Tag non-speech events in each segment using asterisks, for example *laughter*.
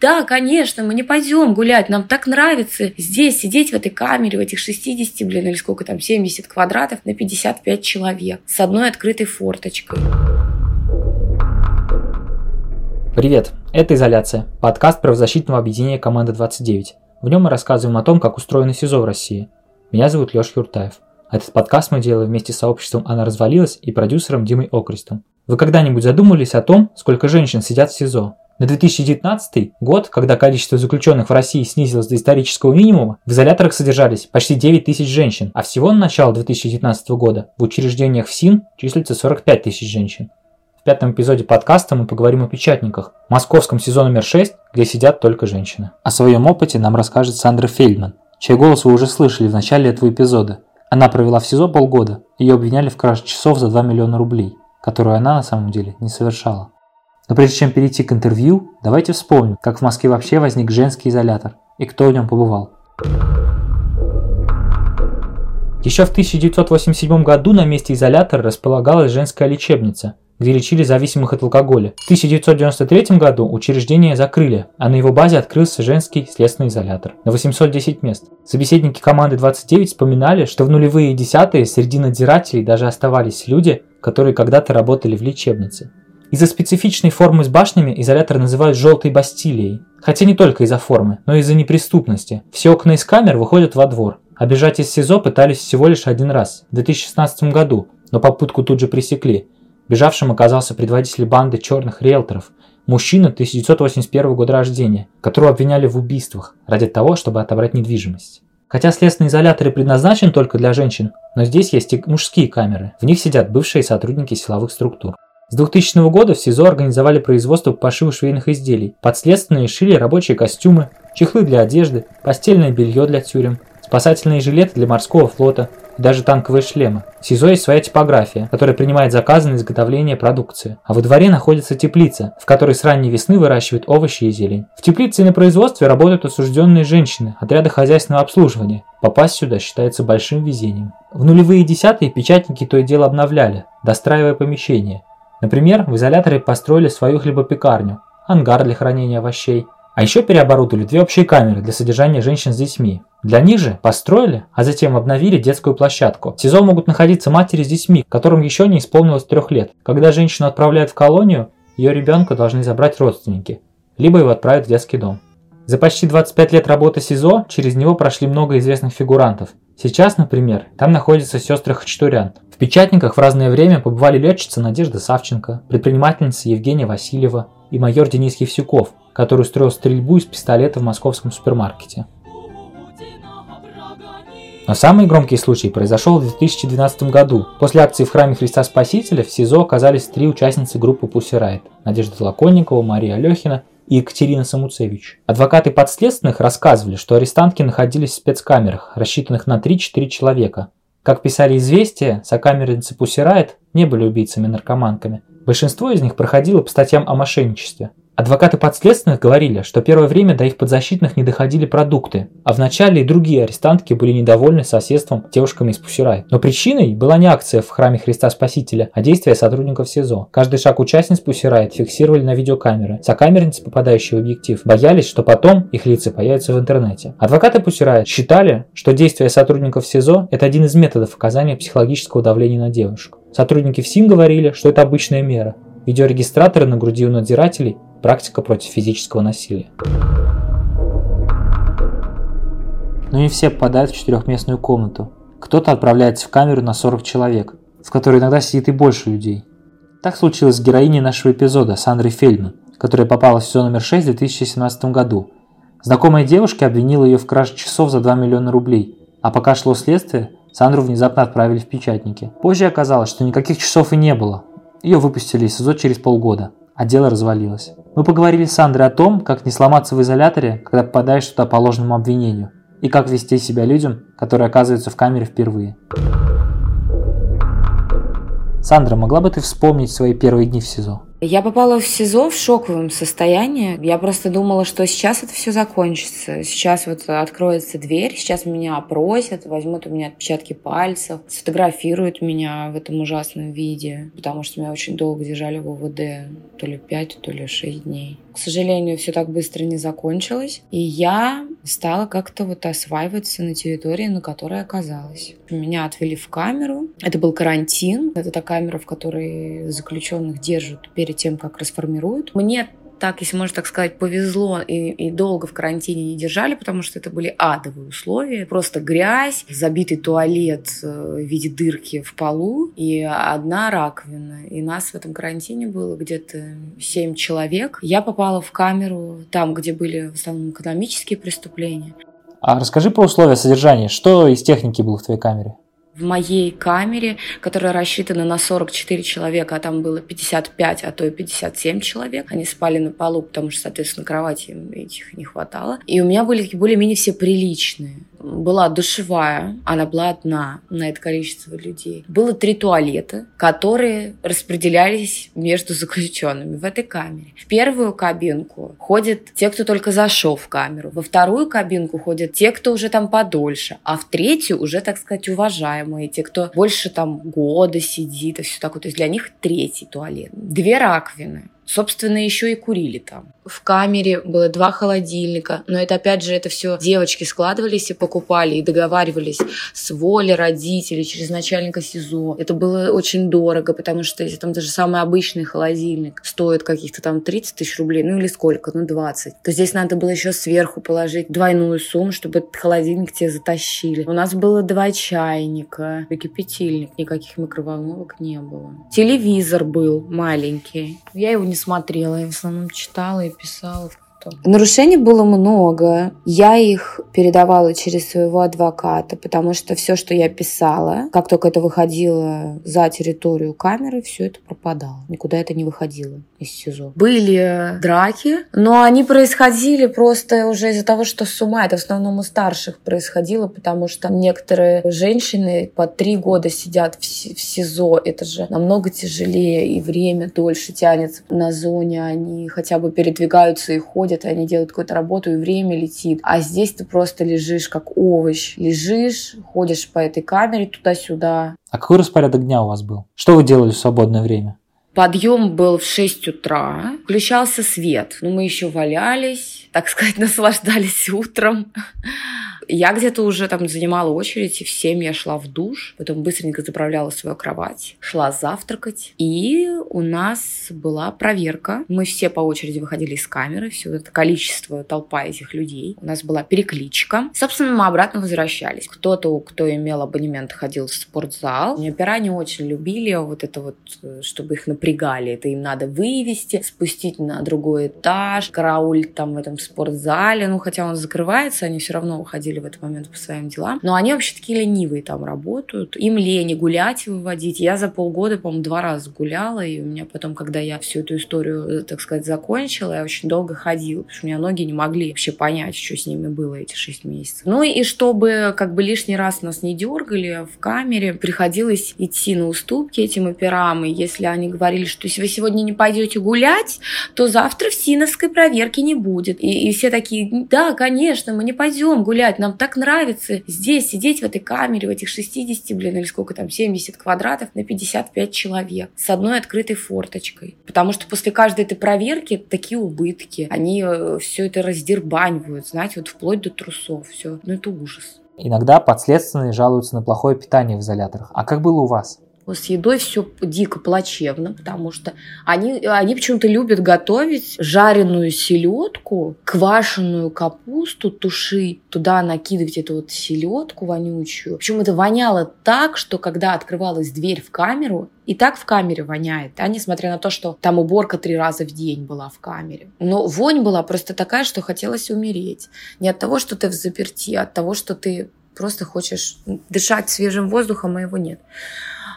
да, конечно, мы не пойдем гулять, нам так нравится здесь сидеть в этой камере, в этих 60, блин, или сколько там, 70 квадратов на 55 человек с одной открытой форточкой. Привет, это «Изоляция», подкаст правозащитного объединения «Команда 29». В нем мы рассказываем о том, как устроено СИЗО в России. Меня зовут Леша Юртаев. Этот подкаст мы делаем вместе с сообществом «Она развалилась» и продюсером Димой Окрестом. Вы когда-нибудь задумывались о том, сколько женщин сидят в СИЗО? На 2019 год, когда количество заключенных в России снизилось до исторического минимума, в изоляторах содержались почти 9 тысяч женщин, а всего на начало 2019 года в учреждениях ФСИН числится 45 тысяч женщин. В пятом эпизоде подкаста мы поговорим о печатниках, московском сезон номер 6, где сидят только женщины. О своем опыте нам расскажет Сандра Фельдман, чей голос вы уже слышали в начале этого эпизода. Она провела в СИЗО полгода, ее обвиняли в краже часов за 2 миллиона рублей которую она на самом деле не совершала. Но прежде чем перейти к интервью, давайте вспомним, как в Москве вообще возник женский изолятор и кто в нем побывал. Еще в 1987 году на месте изолятора располагалась женская лечебница, где лечили зависимых от алкоголя. В 1993 году учреждение закрыли, а на его базе открылся женский следственный изолятор на 810 мест. Собеседники команды 29 вспоминали, что в нулевые и десятые среди надзирателей даже оставались люди, которые когда-то работали в лечебнице. Из-за специфичной формы с башнями изолятор называют «желтой бастилией». Хотя не только из-за формы, но и из-за неприступности. Все окна из камер выходят во двор. А бежать из СИЗО пытались всего лишь один раз, в 2016 году, но попытку тут же пресекли. Бежавшим оказался предводитель банды черных риэлторов, мужчина 1981 года рождения, которого обвиняли в убийствах ради того, чтобы отобрать недвижимость. Хотя следственный изолятор и предназначен только для женщин, но здесь есть и мужские камеры. В них сидят бывшие сотрудники силовых структур. С 2000 года в СИЗО организовали производство пошива швейных изделий. Подследственные шили рабочие костюмы, чехлы для одежды, постельное белье для тюрем, спасательные жилеты для морского флота, даже танковые шлемы. В СИЗО есть своя типография, которая принимает заказы на изготовление продукции. А во дворе находится теплица, в которой с ранней весны выращивают овощи и зелень. В теплице и на производстве работают осужденные женщины, отряды хозяйственного обслуживания. Попасть сюда считается большим везением. В нулевые и десятые печатники то и дело обновляли, достраивая помещения. Например, в изоляторе построили свою хлебопекарню, ангар для хранения овощей, а еще переоборудовали две общие камеры для содержания женщин с детьми. Для них же построили, а затем обновили детскую площадку. В СИЗО могут находиться матери с детьми, которым еще не исполнилось трех лет. Когда женщину отправляют в колонию, ее ребенка должны забрать родственники, либо его отправят в детский дом. За почти 25 лет работы СИЗО через него прошли много известных фигурантов. Сейчас, например, там находятся сестры Хачатурян. Печатниках в разное время побывали летчица Надежда Савченко, предпринимательница Евгения Васильева и майор Денис Евсюков, который устроил стрельбу из пистолета в московском супермаркете. Но самый громкий случай произошел в 2012 году. После акции в храме Христа Спасителя в СИЗО оказались три участницы группы Pussy Riot – Надежда Лаконникова, Мария Алехина и Екатерина Самуцевич. Адвокаты подследственных рассказывали, что арестантки находились в спецкамерах, рассчитанных на 3-4 человека. Как писали «Известия», сокамерницы Riot не были убийцами-наркоманками. Большинство из них проходило по статьям о мошенничестве. Адвокаты подследственных говорили, что первое время до их подзащитных не доходили продукты, а вначале и другие арестантки были недовольны соседством девушками из Пусирай. Но причиной была не акция в храме Христа Спасителя, а действия сотрудников СИЗО. Каждый шаг участниц Пусирай фиксировали на видеокамеры. Сокамерницы, попадающие в объектив, боялись, что потом их лица появятся в интернете. Адвокаты Пусирай считали, что действия сотрудников СИЗО – это один из методов оказания психологического давления на девушек. Сотрудники ФСИН говорили, что это обычная мера. Видеорегистраторы на груди у надзирателей Практика против физического насилия. Но не все попадают в четырехместную комнату. Кто-то отправляется в камеру на 40 человек, в которой иногда сидит и больше людей. Так случилось с героиней нашего эпизода, Сандрой Фельдман, которая попала в сезон номер 6 в 2017 году. Знакомая девушка обвинила ее в краже часов за 2 миллиона рублей, а пока шло следствие, Сандру внезапно отправили в печатники. Позже оказалось, что никаких часов и не было. Ее выпустили из СИЗО через полгода а дело развалилось. Мы поговорили с Андрой о том, как не сломаться в изоляторе, когда попадаешь туда по ложному обвинению, и как вести себя людям, которые оказываются в камере впервые. Сандра, могла бы ты вспомнить свои первые дни в СИЗО? Я попала в СИЗО в шоковом состоянии. Я просто думала, что сейчас это все закончится. Сейчас вот откроется дверь, сейчас меня опросят, возьмут у меня отпечатки пальцев, сфотографируют меня в этом ужасном виде, потому что меня очень долго держали в УВД, то ли 5, то ли 6 дней. К сожалению, все так быстро не закончилось. И я стала как-то вот осваиваться на территории, на которой оказалась. Меня отвели в камеру. Это был карантин. Это та камера, в которой заключенных держат перед тем, как расформируют. Мне так, если можно так сказать, повезло и, и долго в карантине не держали, потому что это были адовые условия. Просто грязь, забитый туалет э, в виде дырки в полу и одна раковина. И нас в этом карантине было где-то семь человек. Я попала в камеру там, где были в основном экономические преступления. А расскажи про условия содержания. Что из техники было в твоей камере? В моей камере, которая рассчитана на 44 человека, а там было 55, а то и 57 человек. Они спали на полу, потому что, соответственно, кровати этих не хватало. И у меня были более-менее все приличные была душевая, она была одна на это количество людей. Было три туалета, которые распределялись между заключенными в этой камере. В первую кабинку ходят те, кто только зашел в камеру. Во вторую кабинку ходят те, кто уже там подольше. А в третью уже, так сказать, уважаемые, те, кто больше там года сидит и все такое. То есть для них третий туалет. Две раковины Собственно, еще и курили там. В камере было два холодильника, но это опять же это все девочки складывались и покупали и договаривались с волей родителей через начальника СИЗО. Это было очень дорого, потому что если там даже самый обычный холодильник стоит каких-то там 30 тысяч рублей, ну или сколько, ну 20, то здесь надо было еще сверху положить двойную сумму, чтобы этот холодильник тебе затащили. У нас было два чайника, кипятильник, никаких микроволновок не было. Телевизор был маленький. Я его не смотрела, я в основном читала и писала что. Нарушений было много. Я их передавала через своего адвоката, потому что все, что я писала, как только это выходило за территорию камеры, все это пропадало. Никуда это не выходило из СИЗО. Были драки, но они происходили просто уже из-за того, что с ума. Это в основном у старших происходило, потому что некоторые женщины по три года сидят в СИЗО. Это же намного тяжелее, и время дольше тянется на зоне. Они хотя бы передвигаются и ходят ходят, они делают какую-то работу, и время летит. А здесь ты просто лежишь как овощ. Лежишь, ходишь по этой камере туда-сюда. А какой распорядок дня у вас был? Что вы делали в свободное время? Подъем был в 6 утра, включался свет. Ну, мы еще валялись, так сказать, *laughs* наслаждались утром. Я где-то уже там занимала очередь, и в 7 я шла в душ, потом быстренько заправляла свою кровать, шла завтракать. И у нас была проверка. Мы все по очереди выходили из камеры, все это количество, толпа этих людей. У нас была перекличка. Собственно, мы обратно возвращались. Кто-то, кто имел абонемент, ходил в спортзал. Опера не очень любили вот это вот, чтобы их напрягали. Это им надо вывести, спустить на другой этаж, караулить там в этом спортзале. Ну, хотя он закрывается, они все равно уходили в этот момент по своим делам. Но они вообще такие ленивые там работают. Им лень гулять выводить. Я за полгода, по-моему, два раза гуляла, и у меня потом, когда я всю эту историю, так сказать, закончила, я очень долго ходила, потому что у меня ноги не могли вообще понять, что с ними было эти шесть месяцев. Ну и чтобы как бы лишний раз нас не дергали в камере, приходилось идти на уступки этим операм, и если они говорили, что если вы сегодня не пойдете гулять, то завтра в Синовской проверке не будет. И, и все такие, да, конечно, мы не пойдем гулять, нам нам так нравится здесь сидеть в этой камере, в этих 60, блин, или сколько там, 70 квадратов на 55 человек с одной открытой форточкой. Потому что после каждой этой проверки такие убытки. Они э, все это раздербанивают, знаете, вот вплоть до трусов. Все. Ну, это ужас. Иногда подследственные жалуются на плохое питание в изоляторах. А как было у вас? С едой все дико плачевно, потому что они, они почему-то любят готовить жареную селедку, квашеную капусту тушить, туда накидывать эту вот селедку вонючую. Причем это воняло так, что когда открывалась дверь в камеру, и так в камере воняет, а несмотря на то, что там уборка три раза в день была в камере. Но вонь была просто такая, что хотелось умереть. Не от того, что ты в заперти, а от того, что ты просто хочешь дышать свежим воздухом, а его нет.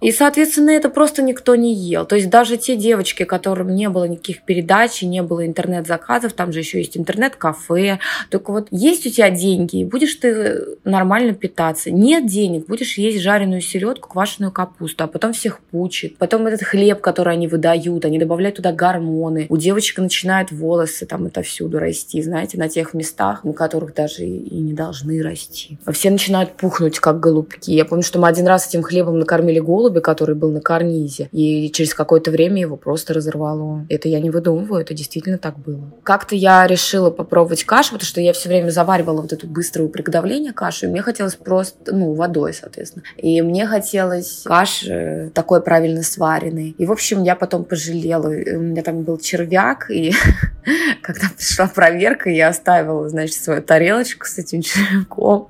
И, соответственно, это просто никто не ел. То есть даже те девочки, которым не было никаких передач, не было интернет-заказов, там же еще есть интернет-кафе. Только вот есть у тебя деньги, и будешь ты нормально питаться. Нет денег, будешь есть жареную селедку, квашеную капусту, а потом всех пучит. Потом этот хлеб, который они выдают, они добавляют туда гормоны. У девочек начинают волосы там это всюду расти, знаете, на тех местах, на которых даже и не должны расти. Все начинают пухнуть, как голубки. Я помню, что мы один раз этим хлебом накормили голову, голубя, который был на карнизе, и через какое-то время его просто разорвало. Это я не выдумываю, это действительно так было. Как-то я решила попробовать кашу, потому что я все время заваривала вот эту быструю приготовление кашу, и мне хотелось просто, ну, водой, соответственно. И мне хотелось каши такой правильно сваренной. И, в общем, я потом пожалела. У меня там был червяк, и *laughs* *laughs* когда пришла проверка, я оставила, значит, свою тарелочку с этим *laughs* червяком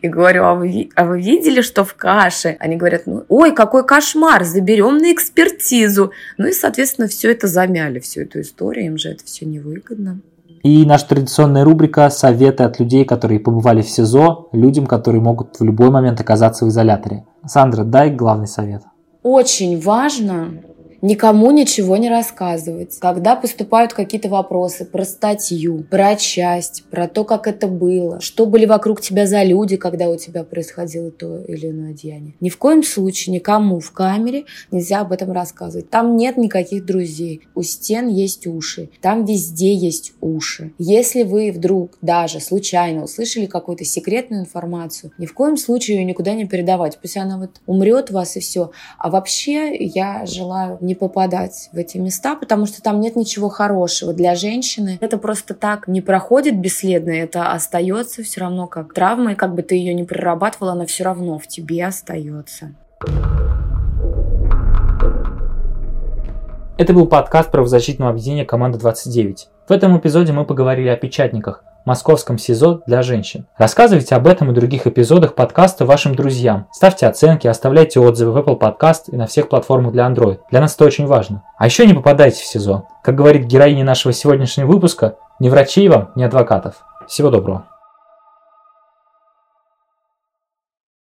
и говорю, а вы, а вы видели, что в каше? Они говорят, ну, ой, какой кошмар, заберем на экспертизу. Ну и, соответственно, все это замяли, всю эту историю, им же это все невыгодно. И наша традиционная рубрика «Советы от людей, которые побывали в СИЗО, людям, которые могут в любой момент оказаться в изоляторе». Сандра, дай главный совет. Очень важно никому ничего не рассказывать. Когда поступают какие-то вопросы про статью, про часть, про то, как это было, что были вокруг тебя за люди, когда у тебя происходило то или иное деяние. Ни в коем случае никому в камере нельзя об этом рассказывать. Там нет никаких друзей. У стен есть уши. Там везде есть уши. Если вы вдруг даже случайно услышали какую-то секретную информацию, ни в коем случае ее никуда не передавать. Пусть она вот умрет вас и все. А вообще я желаю не не попадать в эти места, потому что там нет ничего хорошего для женщины. Это просто так не проходит бесследно, это остается все равно как травма, и как бы ты ее не прорабатывала, она все равно в тебе остается. Это был подкаст правозащитного объединения «Команда 29». В этом эпизоде мы поговорили о печатниках, московском СИЗО для женщин. Рассказывайте об этом и других эпизодах подкаста вашим друзьям. Ставьте оценки, оставляйте отзывы в Apple Podcast и на всех платформах для Android. Для нас это очень важно. А еще не попадайте в СИЗО. Как говорит героиня нашего сегодняшнего выпуска, ни врачей вам, ни адвокатов. Всего доброго.